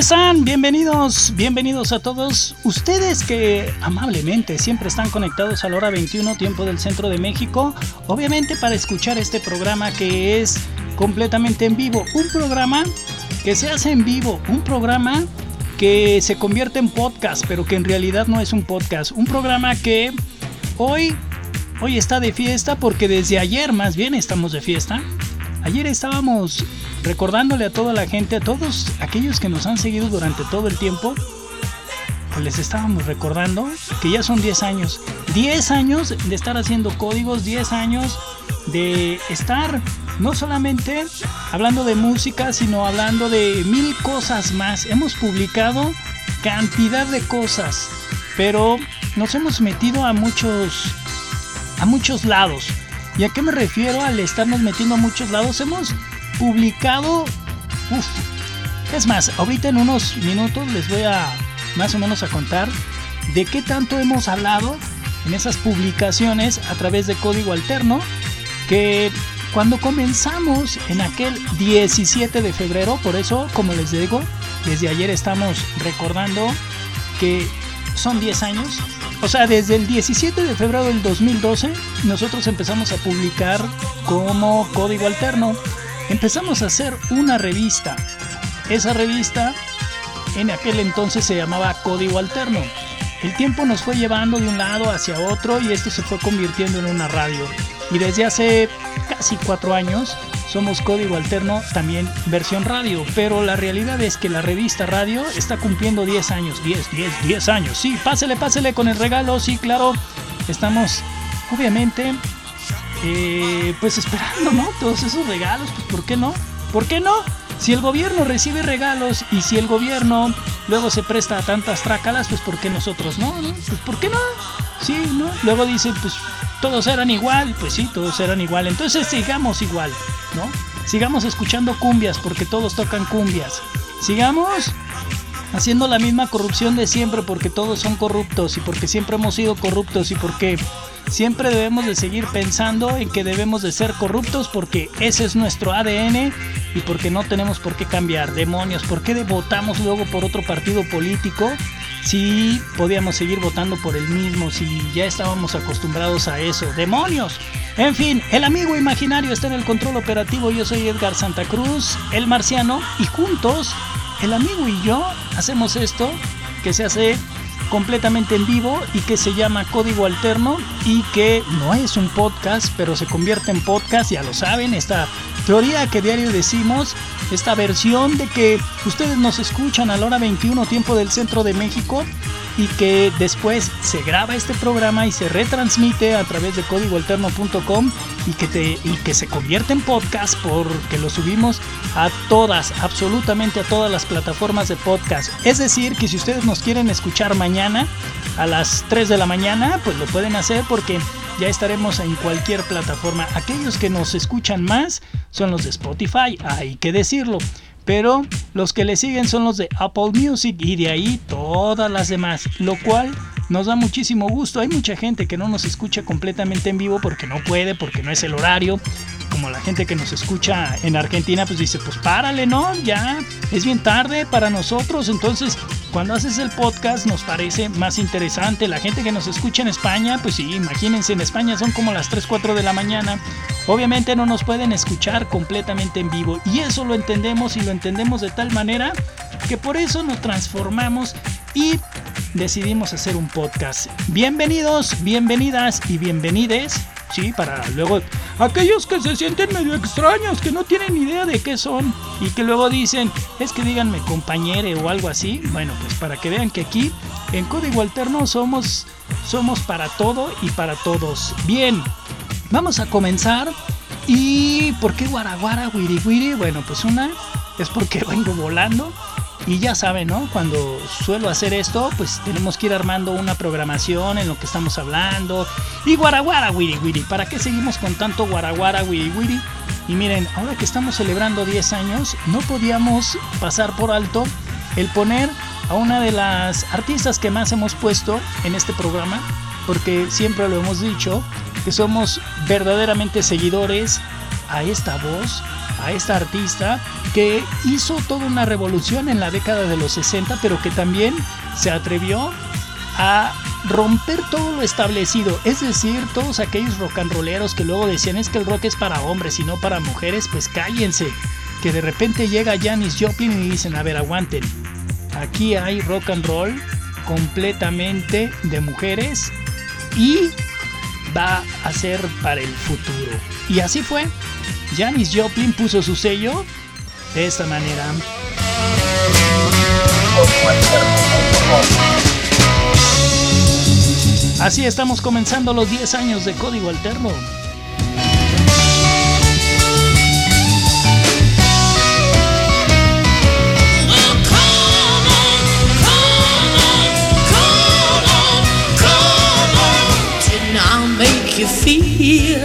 están? Bienvenidos, bienvenidos a todos ustedes que amablemente siempre están conectados a la hora 21 tiempo del centro de México, obviamente para escuchar este programa que es completamente en vivo, un programa que se hace en vivo, un programa que se convierte en podcast, pero que en realidad no es un podcast, un programa que hoy hoy está de fiesta porque desde ayer más bien estamos de fiesta. Ayer estábamos recordándole a toda la gente, a todos aquellos que nos han seguido durante todo el tiempo, pues les estábamos recordando que ya son 10 años. 10 años de estar haciendo códigos, 10 años de estar no solamente hablando de música, sino hablando de mil cosas más. Hemos publicado cantidad de cosas, pero nos hemos metido a muchos a muchos lados. ¿Y a qué me refiero al estarnos metiendo a muchos lados? Hemos publicado. Uf, es más, ahorita en unos minutos les voy a más o menos a contar de qué tanto hemos hablado en esas publicaciones a través de código alterno. Que cuando comenzamos en aquel 17 de febrero, por eso, como les digo, desde ayer estamos recordando que son 10 años. O sea, desde el 17 de febrero del 2012, nosotros empezamos a publicar como código alterno empezamos a hacer una revista. Esa revista en aquel entonces se llamaba Código Alterno. El tiempo nos fue llevando de un lado hacia otro y esto se fue convirtiendo en una radio. Y desde hace casi cuatro años somos Código Alterno, también versión radio. Pero la realidad es que la revista radio está cumpliendo 10 años. 10, 10, 10 años. Sí, pásele, pásele con el regalo. Sí, claro. Estamos, obviamente, eh, pues esperando, ¿no? Todos esos regalos, pues ¿por qué no? ¿Por qué no? Si el gobierno recibe regalos y si el gobierno luego se presta a tantas trácalas, pues ¿por qué nosotros no? Pues ¿por qué no? Sí, ¿no? Luego dicen, pues todos eran igual, pues sí, todos eran igual. Entonces sigamos igual, ¿no? Sigamos escuchando cumbias porque todos tocan cumbias. Sigamos haciendo la misma corrupción de siempre porque todos son corruptos y porque siempre hemos sido corruptos y porque siempre debemos de seguir pensando en que debemos de ser corruptos porque ese es nuestro ADN y porque no tenemos por qué cambiar. Demonios, ¿por qué votamos luego por otro partido político? Si podíamos seguir votando por el mismo, si ya estábamos acostumbrados a eso. ¡Demonios! En fin, el amigo imaginario está en el control operativo. Yo soy Edgar Santa Cruz, el marciano, y juntos, el amigo y yo hacemos esto que se hace completamente en vivo y que se llama Código Alterno y que no es un podcast, pero se convierte en podcast, ya lo saben, esta teoría que diario decimos, esta versión de que ustedes nos escuchan a la hora 21 tiempo del centro de México y que después se graba este programa y se retransmite a través de códigoalterno.com y y que se convierte en podcast porque lo subimos a todas, absolutamente a todas las plataformas de podcast. Es decir, que si ustedes nos quieren escuchar mañana a las 3 de la mañana, pues lo pueden hacer porque ya estaremos en cualquier plataforma. Aquellos que nos escuchan más son los de Spotify, hay que decirlo pero los que le siguen son los de Apple Music y de ahí todas las demás, lo cual nos da muchísimo gusto. Hay mucha gente que no nos escucha completamente en vivo porque no puede, porque no es el horario. Como la gente que nos escucha en Argentina, pues dice, pues párale, ¿no? Ya es bien tarde para nosotros. Entonces, cuando haces el podcast nos parece más interesante. La gente que nos escucha en España, pues sí, imagínense, en España son como las 3, 4 de la mañana. Obviamente no nos pueden escuchar completamente en vivo. Y eso lo entendemos y lo entendemos de tal manera que por eso nos transformamos y decidimos hacer un podcast. Bienvenidos, bienvenidas y bienvenides. Sí, para luego aquellos que se sienten medio extraños, que no tienen idea de qué son y que luego dicen, es que díganme compañere o algo así. Bueno, pues para que vean que aquí en Código Alterno somos somos para todo y para todos. Bien, vamos a comenzar. ¿Y por qué guaraguara, wiri wiri? Bueno, pues una es porque vengo volando Y ya saben, ¿no? Cuando suelo hacer esto, pues tenemos que ir armando una programación en lo que estamos hablando. Y guaraguara, wiri wiri. ¿Para qué seguimos con tanto guaraguara, wiri wiri? Y miren, ahora que estamos celebrando 10 años, no podíamos pasar por alto el poner a una de las artistas que más hemos puesto en este programa, porque siempre lo hemos dicho, que somos verdaderamente seguidores a esta voz, a esta artista que hizo toda una revolución en la década de los 60, pero que también se atrevió a romper todo lo establecido, es decir, todos aquellos rock and rolleros que luego decían es que el rock es para hombres y no para mujeres, pues cállense, que de repente llega Janis Joplin y dicen, a ver, aguanten, aquí hay rock and roll completamente de mujeres y va a ser para el futuro. Y así fue. Janis Joplin puso su sello de esta manera. Así estamos comenzando los 10 años de Código Alterno. Feel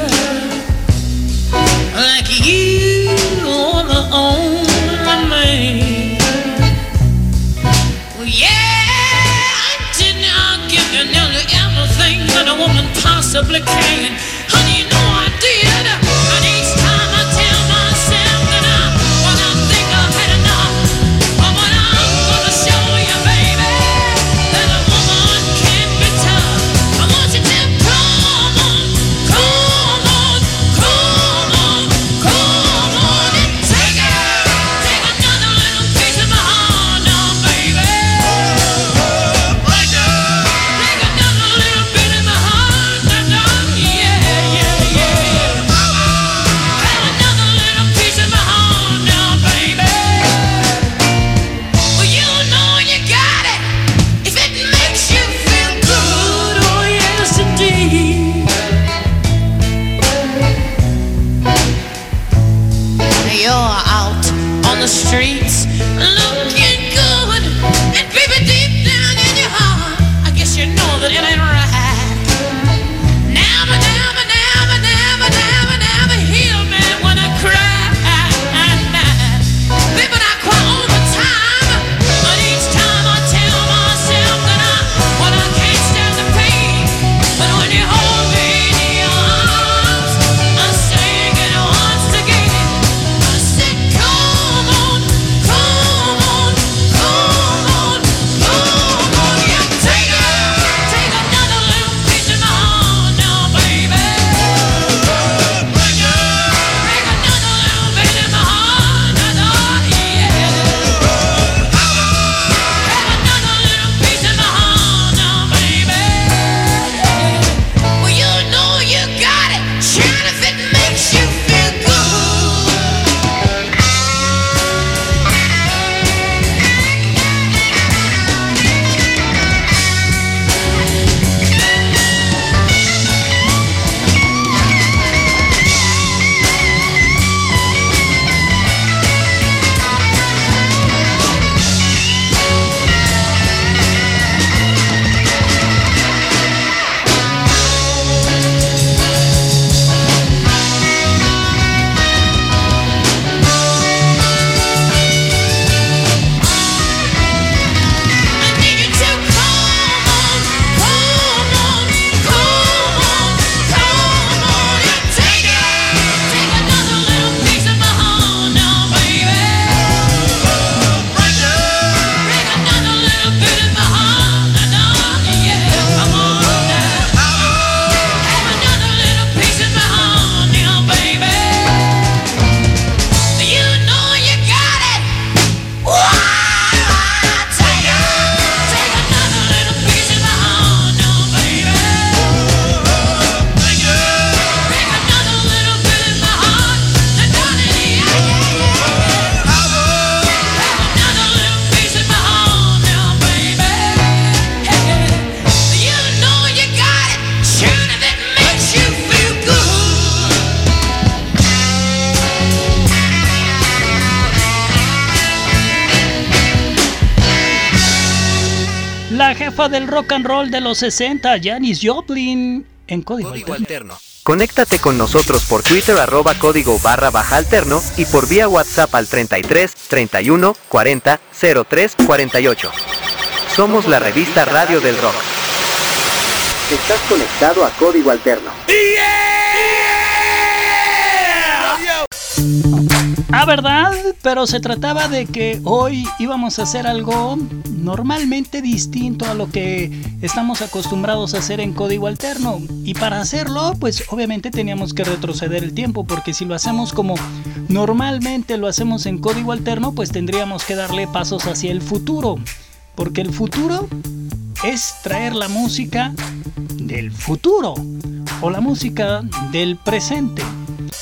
like you are the only man. Well, yeah, I did not give you nearly everything that a woman possibly can. Jefa del rock and roll de los 60, Janis Joplin, en código, alterno. Conéctate con nosotros por Twitter arroba código barra baja alterno y por vía WhatsApp al 33 31 40 03 48. Somos la revista Radio del Rock. Estás conectado a código alterno. Ah, ¿verdad? Pero se trataba de que hoy íbamos a hacer algo normalmente distinto a lo que estamos acostumbrados a hacer en código alterno. Y para hacerlo, pues obviamente teníamos que retroceder el tiempo, porque si lo hacemos como normalmente lo hacemos en código alterno, pues tendríamos que darle pasos hacia el futuro. Porque el futuro es traer la música del futuro o la música del presente.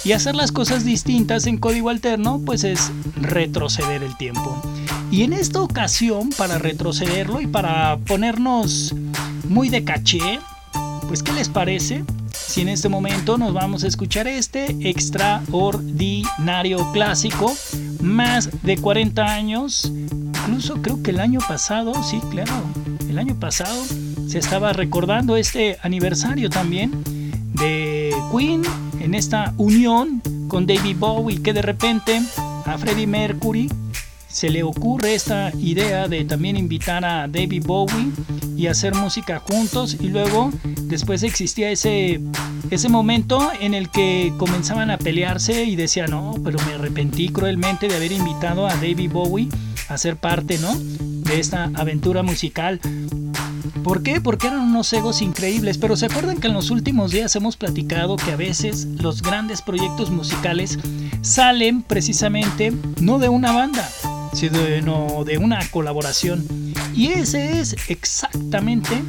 Y hacer las cosas distintas en código alterno, pues es retroceder el tiempo. Y en esta ocasión, para retrocederlo y para ponernos muy de caché, pues ¿qué les parece? Si en este momento nos vamos a escuchar este extraordinario clásico, más de 40 años, incluso creo que el año pasado, sí, claro, el año pasado se estaba recordando este aniversario también de Queen en esta unión con David Bowie que de repente a Freddie Mercury se le ocurre esta idea de también invitar a David Bowie y hacer música juntos y luego después existía ese ese momento en el que comenzaban a pelearse y decían no pero me arrepentí cruelmente de haber invitado a David Bowie a ser parte no de esta aventura musical ¿Por qué? Porque eran unos egos increíbles, pero se acuerdan que en los últimos días hemos platicado que a veces los grandes proyectos musicales salen precisamente no de una banda, sino de una colaboración. Y ese es exactamente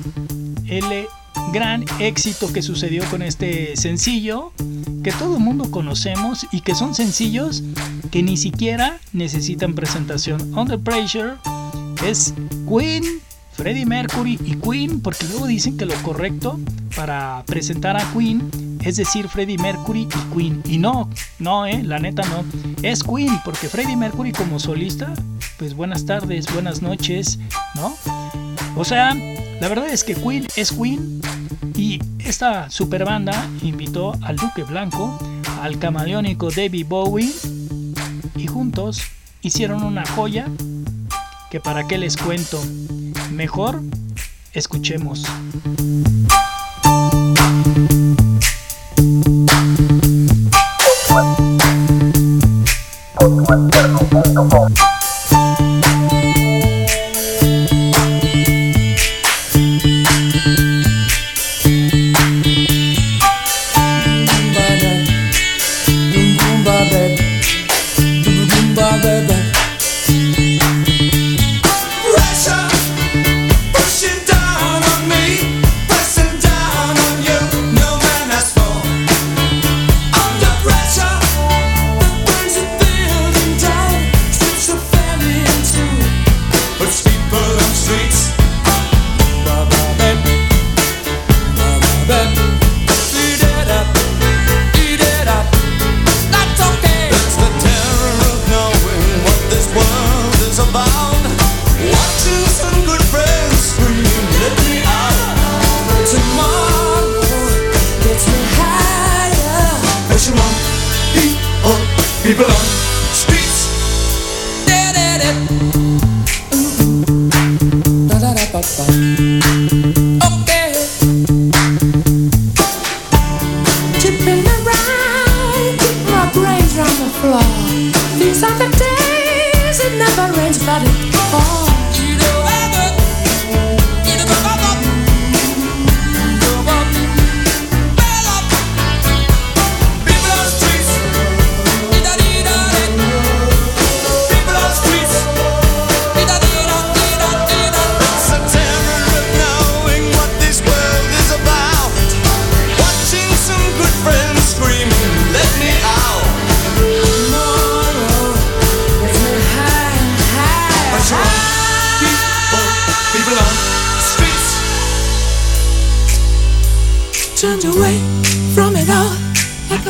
el gran éxito que sucedió con este sencillo que todo el mundo conocemos y que son sencillos que ni siquiera necesitan presentación. Under Pressure es Queen Freddie Mercury y Queen, porque luego dicen que lo correcto para presentar a Queen es decir Freddie Mercury y Queen. Y no, no, eh, la neta no. Es Queen, porque Freddie Mercury como solista, pues buenas tardes, buenas noches, ¿no? O sea, la verdad es que Queen es Queen y esta super banda invitó al Duque Blanco, al camaleónico David Bowie y juntos hicieron una joya que para qué les cuento. Mejor escuchemos.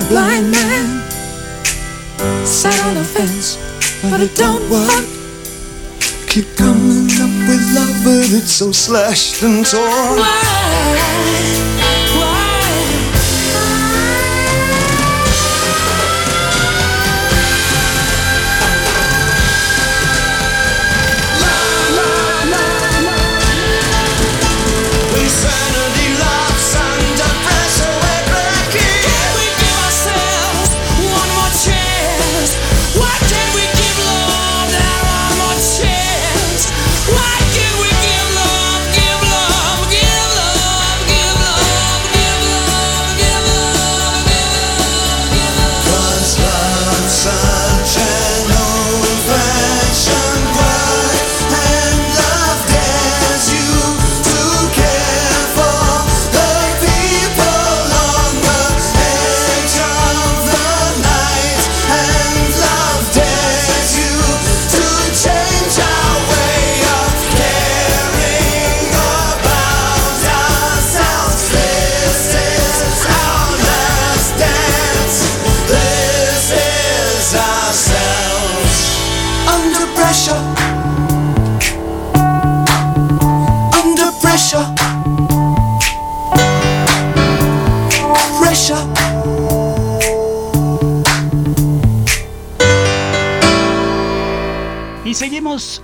blind man sat on a fence, but it don't work. Keep coming up with love, but it's so slashed and torn. Why?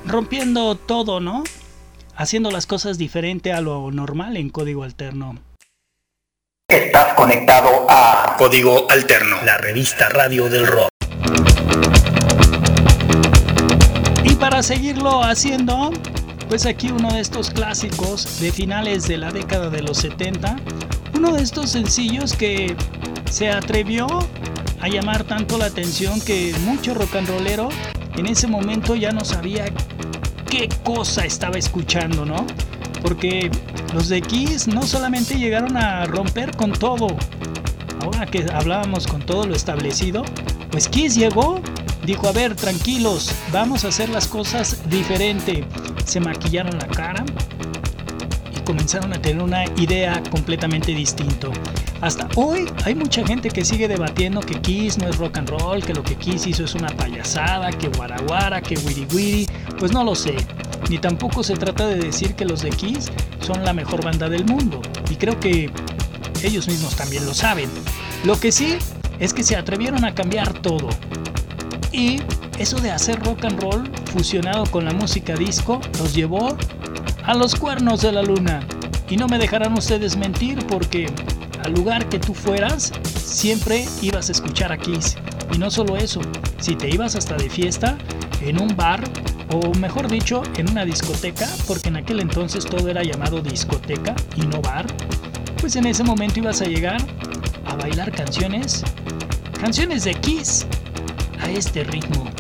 Rompiendo todo, ¿no? Haciendo las cosas diferente a lo normal en código alterno. Estás conectado a Código Alterno, la revista radio del rock. Y para seguirlo haciendo, pues aquí uno de estos clásicos de finales de la década de los 70, uno de estos sencillos que se atrevió a llamar tanto la atención que mucho rock and rollero en ese momento ya no sabía qué cosa estaba escuchando, ¿no? Porque los de Kiss no solamente llegaron a romper con todo, ahora que hablábamos con todo lo establecido, pues Kiss llegó, dijo, a ver, tranquilos, vamos a hacer las cosas diferente. Se maquillaron la cara y comenzaron a tener una idea completamente distinta. Hasta hoy hay mucha gente que sigue debatiendo que Kiss no es rock and roll, que lo que Kiss hizo es una payasada, que guaraguara, que wiri wiri. Pues no lo sé. Ni tampoco se trata de decir que los de Kiss son la mejor banda del mundo. Y creo que ellos mismos también lo saben. Lo que sí es que se atrevieron a cambiar todo. Y eso de hacer rock and roll fusionado con la música disco los llevó a los cuernos de la luna. Y no me dejarán ustedes mentir porque al lugar que tú fueras, siempre ibas a escuchar a Kiss. Y no solo eso, si te ibas hasta de fiesta, en un bar, o mejor dicho, en una discoteca, porque en aquel entonces todo era llamado discoteca y no bar, pues en ese momento ibas a llegar a bailar canciones, canciones de Kiss, a este ritmo.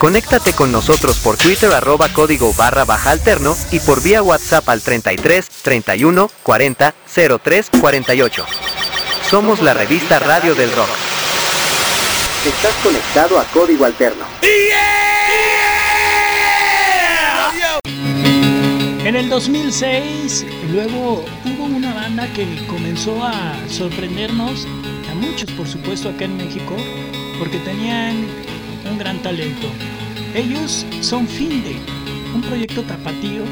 Conéctate con nosotros por Twitter arroba código barra baja alterno y por vía WhatsApp al 33 31 40 03 48. Somos la revista Radio del Rock. Estás conectado a Código Alterno. En el 2006, luego hubo una banda que comenzó a sorprendernos, a muchos por supuesto acá en México, porque tenían un gran talento. Ellos son Finde, un proyecto tapatío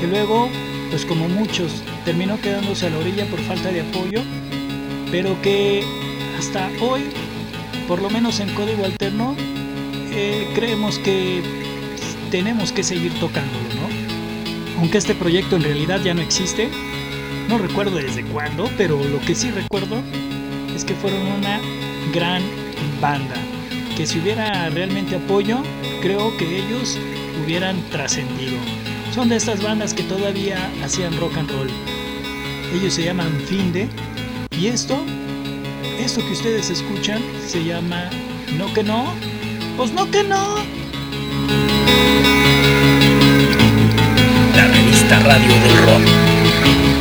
que luego, pues como muchos, terminó quedándose a la orilla por falta de apoyo, pero que hasta hoy, por lo menos en código alterno, eh, creemos que tenemos que seguir tocándolo, ¿no? Aunque este proyecto en realidad ya no existe, no recuerdo desde cuándo, pero lo que sí recuerdo es que fueron una gran banda. Que si hubiera realmente apoyo, creo que ellos hubieran trascendido. Son de estas bandas que todavía hacían rock and roll. Ellos se llaman Finde. Y esto, esto que ustedes escuchan, se llama No que no. Pues no que no. La revista Radio del Rock.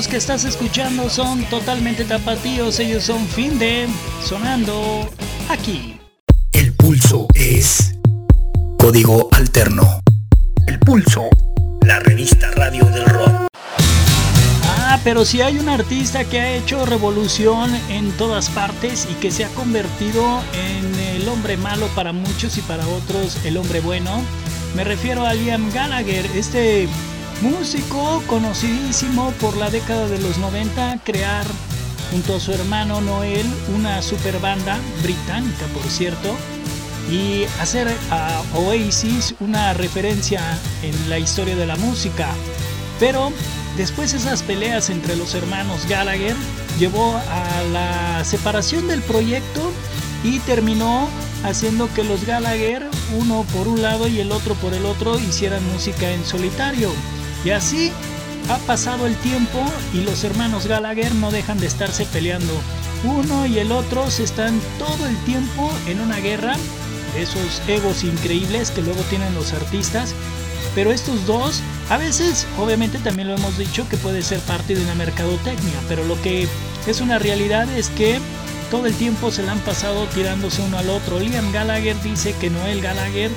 Los que estás escuchando son totalmente tapatíos. Ellos son Finde, sonando aquí. El pulso es código alterno. El pulso. La revista Radio del Rock. Ah, pero si hay un artista que ha hecho revolución en todas partes y que se ha convertido en el hombre malo para muchos y para otros el hombre bueno, me refiero a Liam Gallagher, este músico conocidísimo por la década de los 90, crear junto a su hermano Noel una super banda británica, por cierto, y hacer a Oasis una referencia en la historia de la música. Pero después esas peleas entre los hermanos Gallagher llevó a la separación del proyecto y terminó haciendo que los Gallagher, uno por un lado y el otro por el otro, hicieran música en solitario. Y así ha pasado el tiempo y los hermanos Gallagher no dejan de estarse peleando. Uno y el otro se están todo el tiempo en una guerra esos egos increíbles que luego tienen los artistas. Pero estos dos, a veces, obviamente también lo hemos dicho que puede ser parte de una mercadotecnia, pero lo que es una realidad es que todo el tiempo se la han pasado tirándose uno al otro. Liam Gallagher dice que Noel Gallagher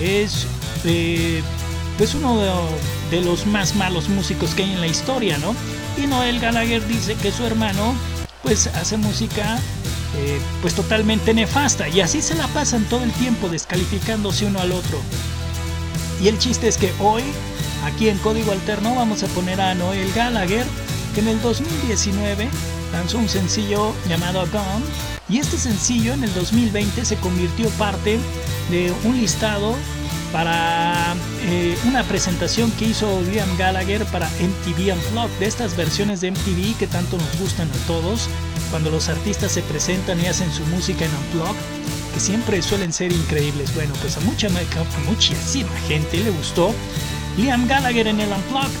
es eh, pues uno de, los más malos músicos que hay en la historia, ¿no? Y Noel Gallagher dice que su hermano pues hace música eh, pues totalmente nefasta y así se la pasan todo el tiempo descalificándose uno al otro. Y el chiste es que hoy, aquí en Código Alterno, vamos a poner a Noel Gallagher, que en el 2019 lanzó un sencillo llamado Gone, y este sencillo en el 2020 se convirtió parte de un listado para eh, una presentación que hizo Liam Gallagher para MTV Unplugged, de estas versiones de MTV que tanto nos gustan a todos, cuando los artistas se presentan y hacen su música en Unplugged, que siempre suelen ser increíbles. Bueno, pues a mucha, a muchísima gente le gustó Liam Gallagher en el Unplugged,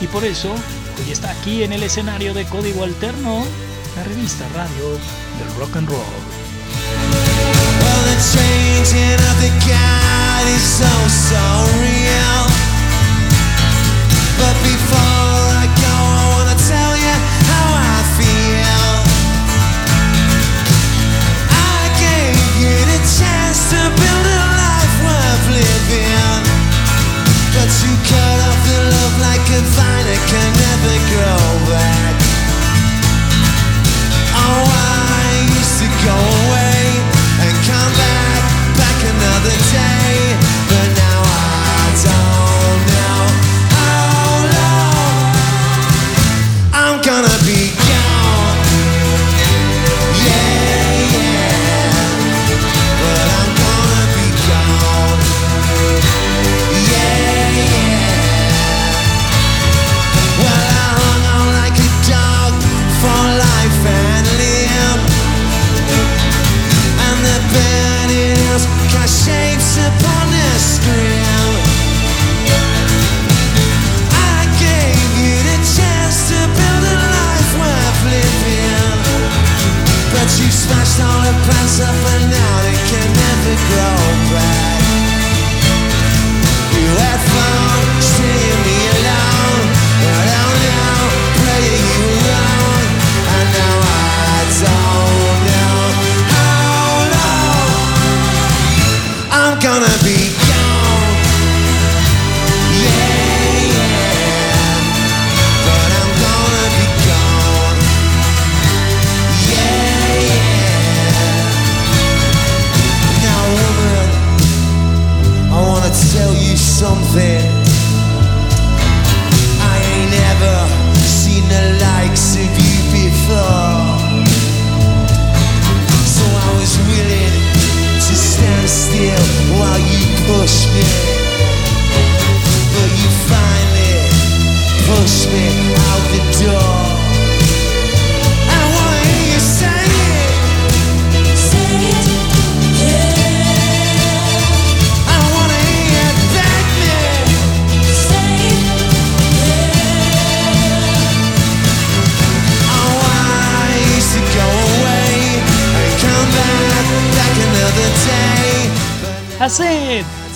y por eso hoy está aquí en el escenario de Código Alterno, la revista radio del rock and roll. Changing of the guard is so, so real. But before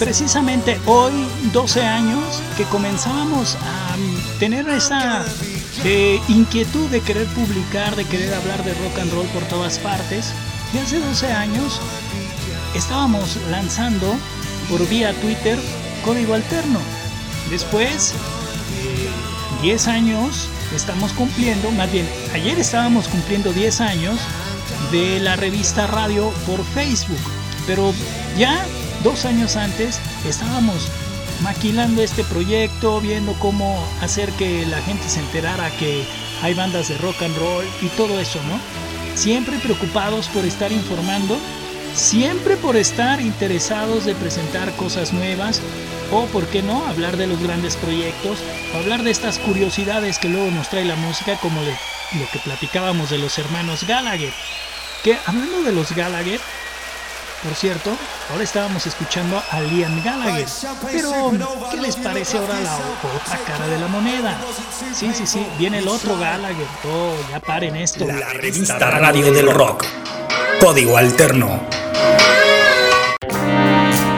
precisamente hoy 12 años que comenzábamos a mm, tener esa eh, inquietud de querer publicar, de querer hablar de rock and roll por todas partes. Y hace 12 años estábamos lanzando por vía Twitter Código Alterno. Después, eh, 10 años estamos cumpliendo, más bien, ayer estábamos cumpliendo 10 años de la revista Radio por Facebook, pero ya dos años antes estábamos maquilando este proyecto, viendo cómo hacer que la gente se enterara que hay bandas de rock and roll y todo eso, ¿no? Siempre preocupados por estar informando, siempre por estar interesados de presentar cosas nuevas o, por qué no, hablar de los grandes proyectos, o hablar de estas curiosidades que luego nos trae la música, como lo que platicábamos de los hermanos Gallagher. Que hablando de los Gallagher, por cierto, ahora estábamos escuchando a Liam Gallagher. Pero, ¿qué les parece ahora la otra cara de la moneda? Sí, sí, sí, viene el otro Gallagher. Oh, ya paren esto. La revista Radio del Rock. Código Alterno.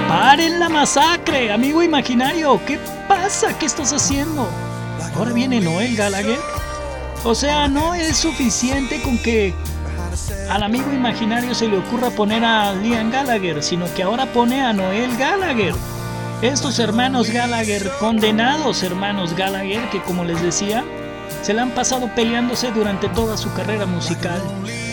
¡Paren la masacre, amigo imaginario! ¿Qué pasa? ¿Qué estás haciendo? Ahora viene Noel Gallagher. O sea, no es suficiente con que al amigo imaginario se le ocurra poner a Liam Gallagher, sino que ahora pone a Noel Gallagher. Estos hermanos Gallagher, condenados hermanos Gallagher, que como les decía, se la han pasado peleándose durante toda su carrera musical.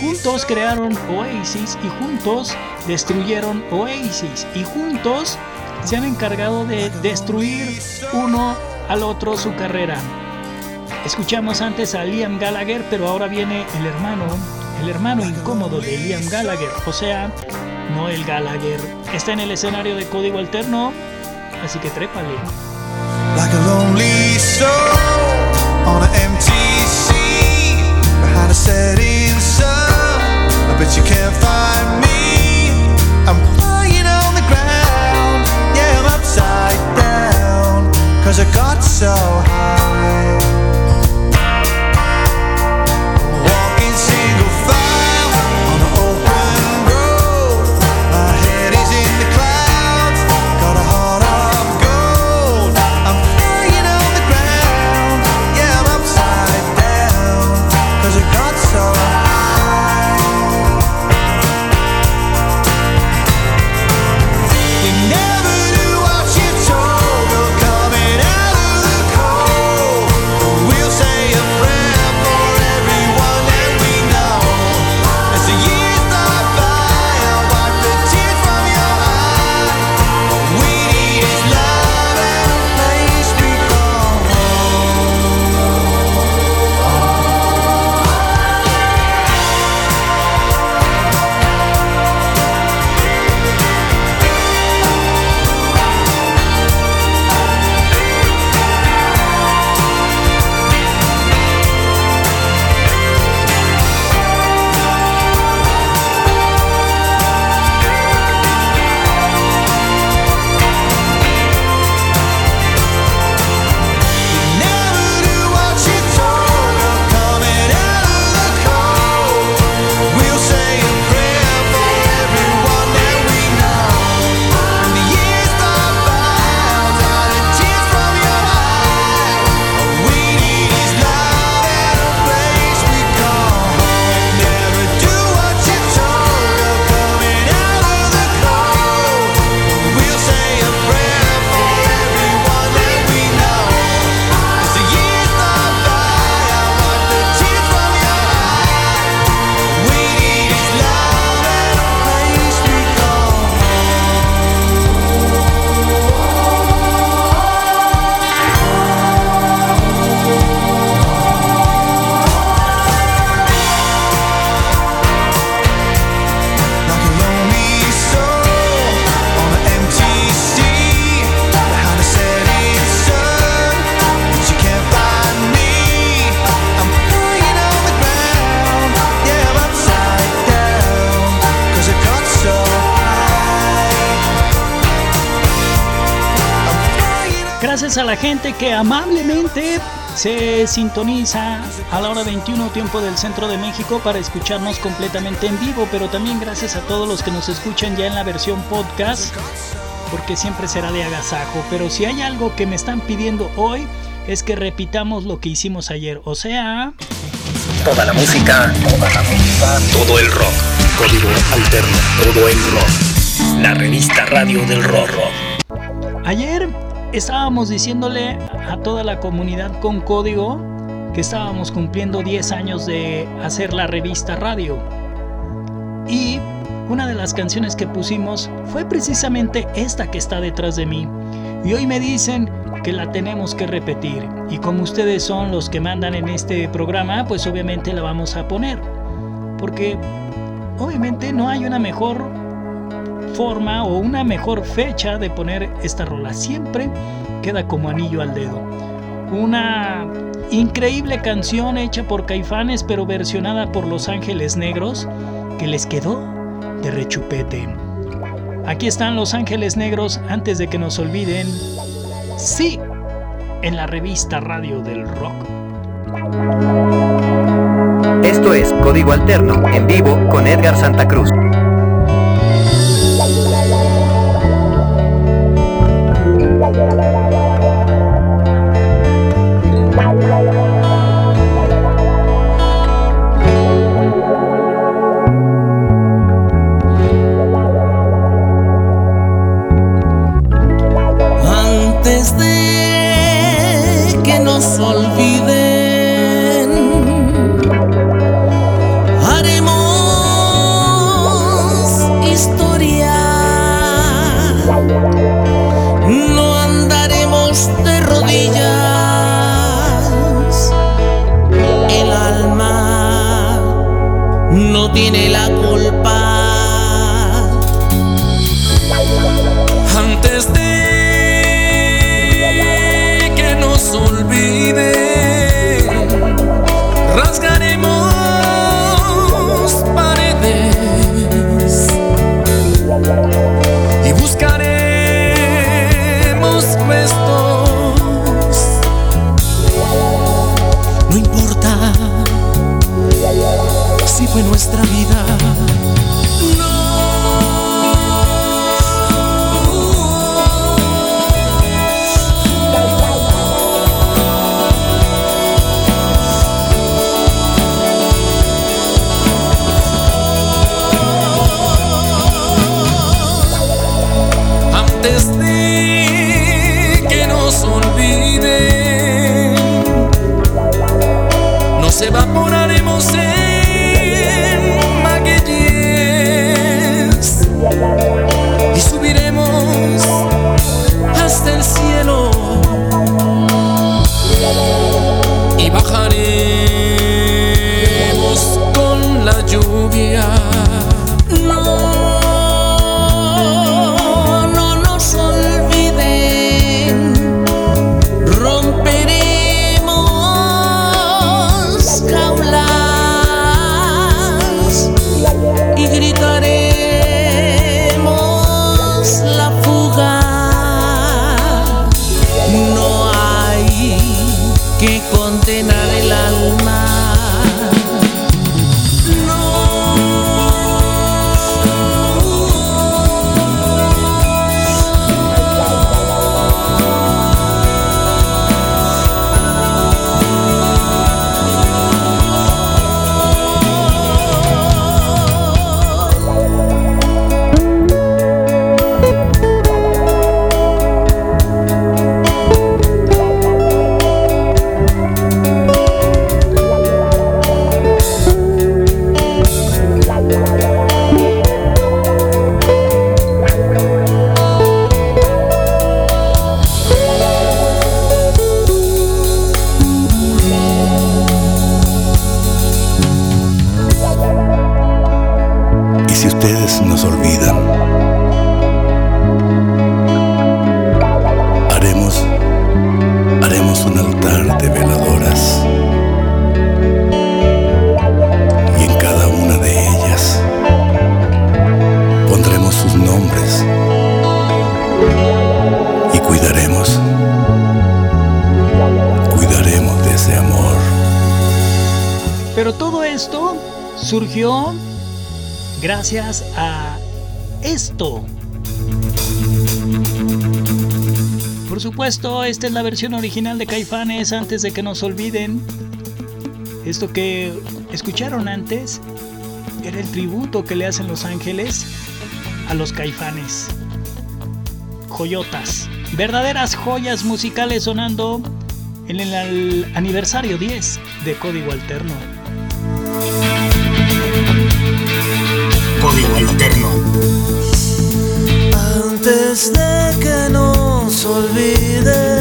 Juntos crearon Oasis y juntos destruyeron Oasis y juntos se han encargado de destruir uno al otro su carrera. Escuchamos antes a Liam Gallagher, pero ahora viene el hermano, el hermano incómodo de Liam Gallagher, o sea, Noel Gallagher. Está en el escenario de código alterno, así que trépale. like a lonely soul on an empty sea behind a setting sun. I bet you can't find me. I'm flying on the ground. Yeah, I'm upside down. Cause I got so high. A la gente que amablemente se sintoniza a la hora 21 tiempo del centro de México para escucharnos completamente en vivo, pero también gracias a todos los que nos escuchan ya en la versión podcast, porque siempre será de agasajo. Pero si hay algo que me están pidiendo hoy es que repitamos lo que hicimos ayer, o sea... Toda la música, toda la música, todo el rock. Código Alterno, todo el rock. La revista Radio del Rock. Ayer estábamos diciéndole a toda la comunidad con código que estábamos cumpliendo 10 años de hacer la revista radio. Y una de las canciones que pusimos fue precisamente esta que está detrás de mí. Y hoy me dicen que la tenemos que repetir. Y como ustedes son los que mandan en este programa, pues obviamente la vamos a poner. Porque obviamente no hay una mejor forma o una mejor fecha de poner esta rola. Siempre queda como anillo al dedo. Una increíble canción hecha por Caifanes pero versionada por Los Ángeles Negros que les quedó de rechupete. Aquí están Los Ángeles Negros antes de que nos olviden. Sí, en la revista Radio del Rock. Esto es Código Alterno en vivo con Edgar Santa Cruz. Nos ustedes nos olvidan, haremos, haremos un altar de veladoras. Y en cada una de ellas pondremos sus nombres y cuidaremos, cuidaremos de ese amor. Pero todo esto surgió gracias a esto. Por supuesto, esta es la versión original de Caifanes antes de que nos olviden. Esto que escucharon antes era el tributo que le hacen los ángeles a los Caifanes. Joyotas, verdaderas joyas musicales sonando en el aniversario 10 de Código Alterno. Antes de que nos olviden,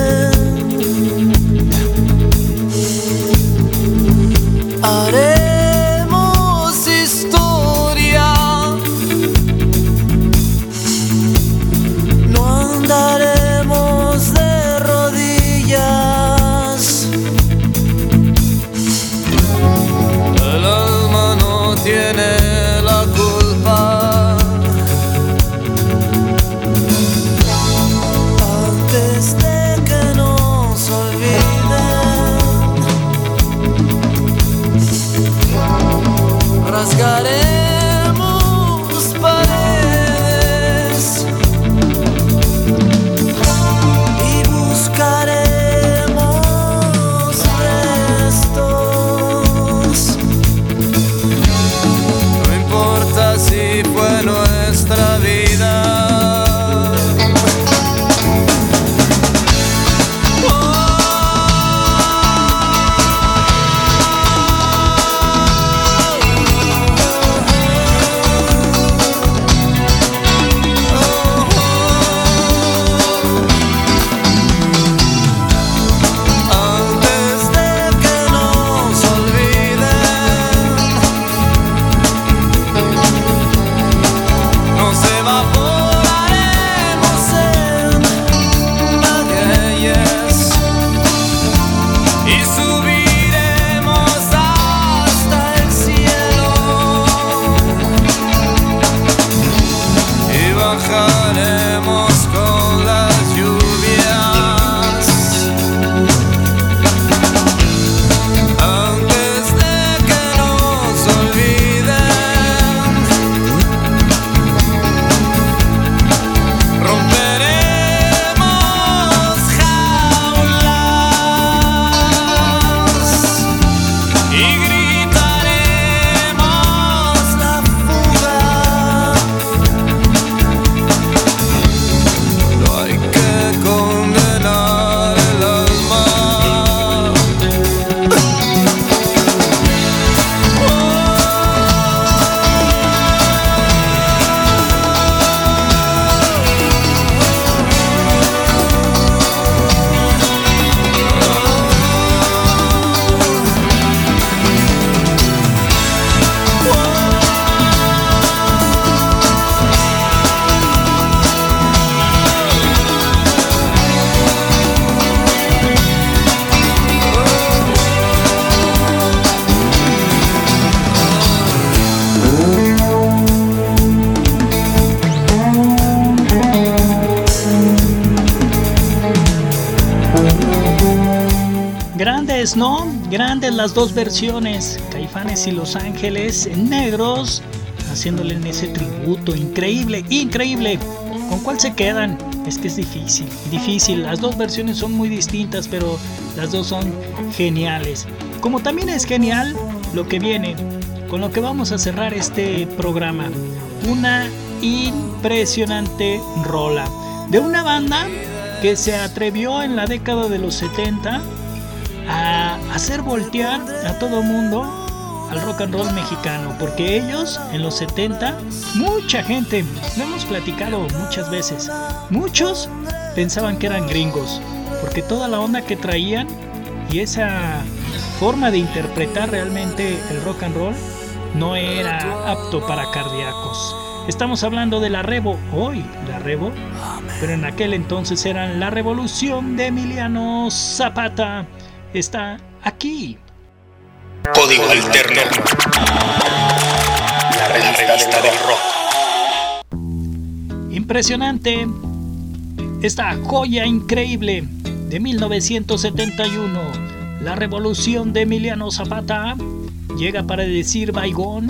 las dos versiones, Caifanes y Los Ángeles negros, haciéndole en ese tributo, increíble, increíble. ¿Con cuál se quedan? Es que es difícil, difícil. Las dos versiones son muy distintas, pero las dos son geniales. Como también es genial lo que viene, con lo que vamos a cerrar este programa. Una impresionante rola de una banda que se atrevió en la década de los 70 a hacer voltear a todo mundo al rock and roll mexicano, porque ellos en los 70, mucha gente, lo hemos platicado muchas veces, muchos pensaban que eran gringos, porque toda la onda que traían y esa forma de interpretar realmente el rock and roll no era apto para cardíacos. Estamos hablando de la hoy la Revo, pero en aquel entonces eran la revolución de Emiliano Zapata. Está aquí. Código Alterno. La revista del rock. Impresionante. Esta joya increíble de 1971. La revolución de Emiliano Zapata llega para decir Baigón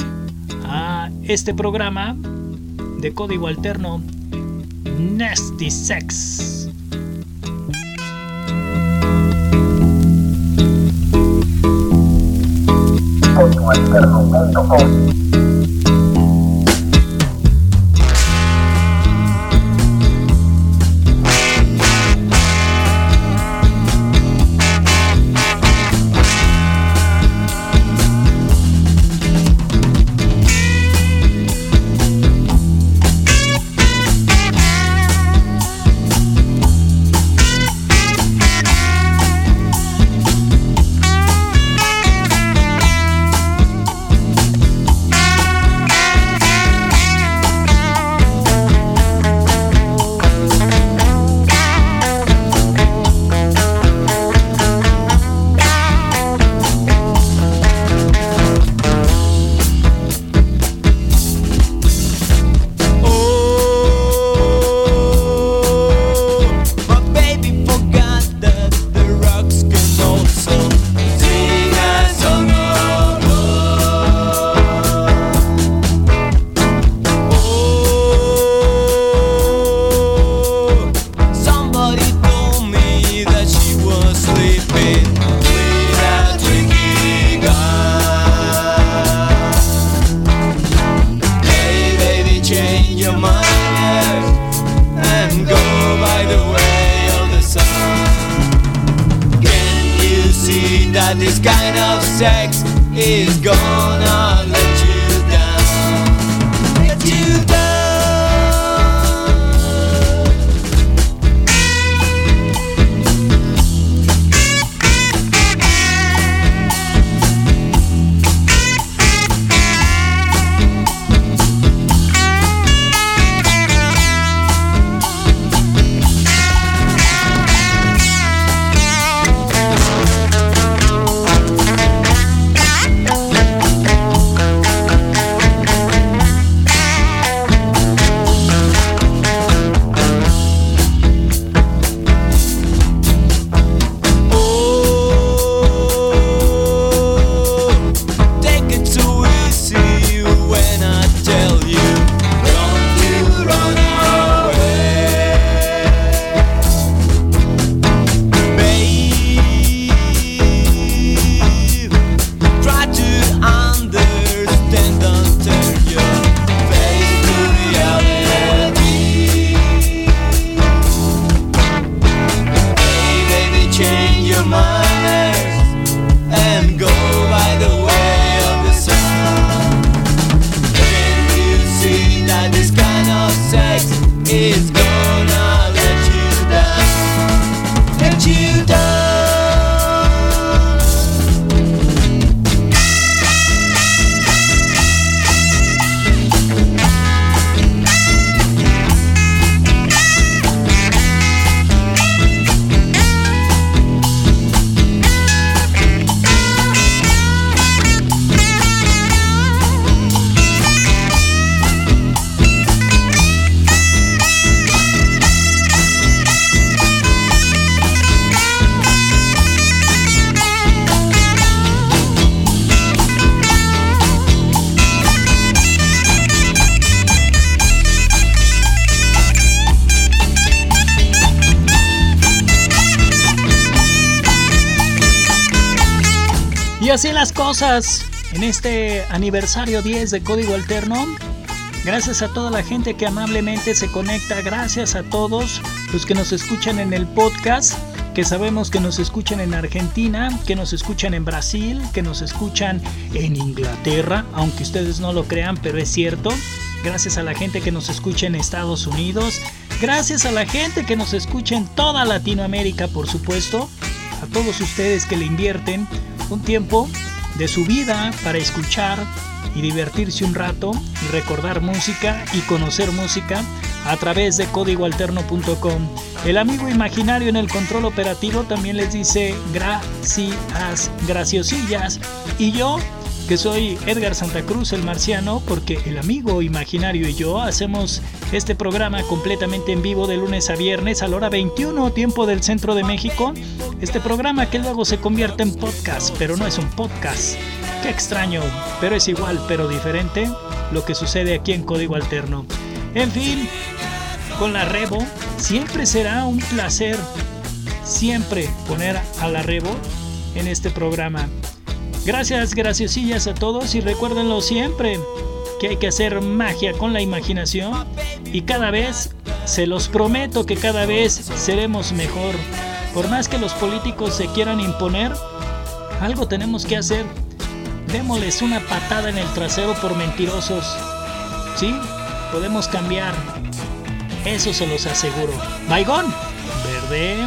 a este programa de código alterno Nasty Sex. คนไว้เกิดของเรื่องทุกคน cosas en este aniversario 10 de Código Alterno. Gracias a toda la gente que amablemente se conecta, gracias a todos los que nos escuchan en el podcast, que sabemos que nos escuchan en Argentina, que nos escuchan en Brasil, que nos escuchan en Inglaterra, aunque ustedes no lo crean, pero es cierto. Gracias a la gente que nos escucha en Estados Unidos, gracias a la gente que nos escucha en toda Latinoamérica, por supuesto, a todos ustedes que le invierten un tiempo de su vida para escuchar y divertirse un rato y recordar música y conocer música a través de códigoalterno.com. El amigo imaginario en el control operativo también les dice gracias, graciosillas. Y yo, que soy Edgar Santa Cruz, el marciano, porque el amigo imaginario y yo hacemos este programa completamente en vivo de lunes a viernes a la hora 21, tiempo del centro de México. Este programa que luego se convierte en podcast, pero no es un podcast. Qué extraño, pero es igual, pero diferente lo que sucede aquí en Código Alterno. En fin, con la Rebo siempre será un placer, siempre poner a la Rebo en este programa. Gracias, graciosillas a todos y recuérdenlo siempre que hay que hacer magia con la imaginación y cada vez, se los prometo que cada vez seremos mejor. Por más que los políticos se quieran imponer, algo tenemos que hacer. Démosles una patada en el trasero por mentirosos. Sí, podemos cambiar. Eso se los aseguro. Baigón, verde.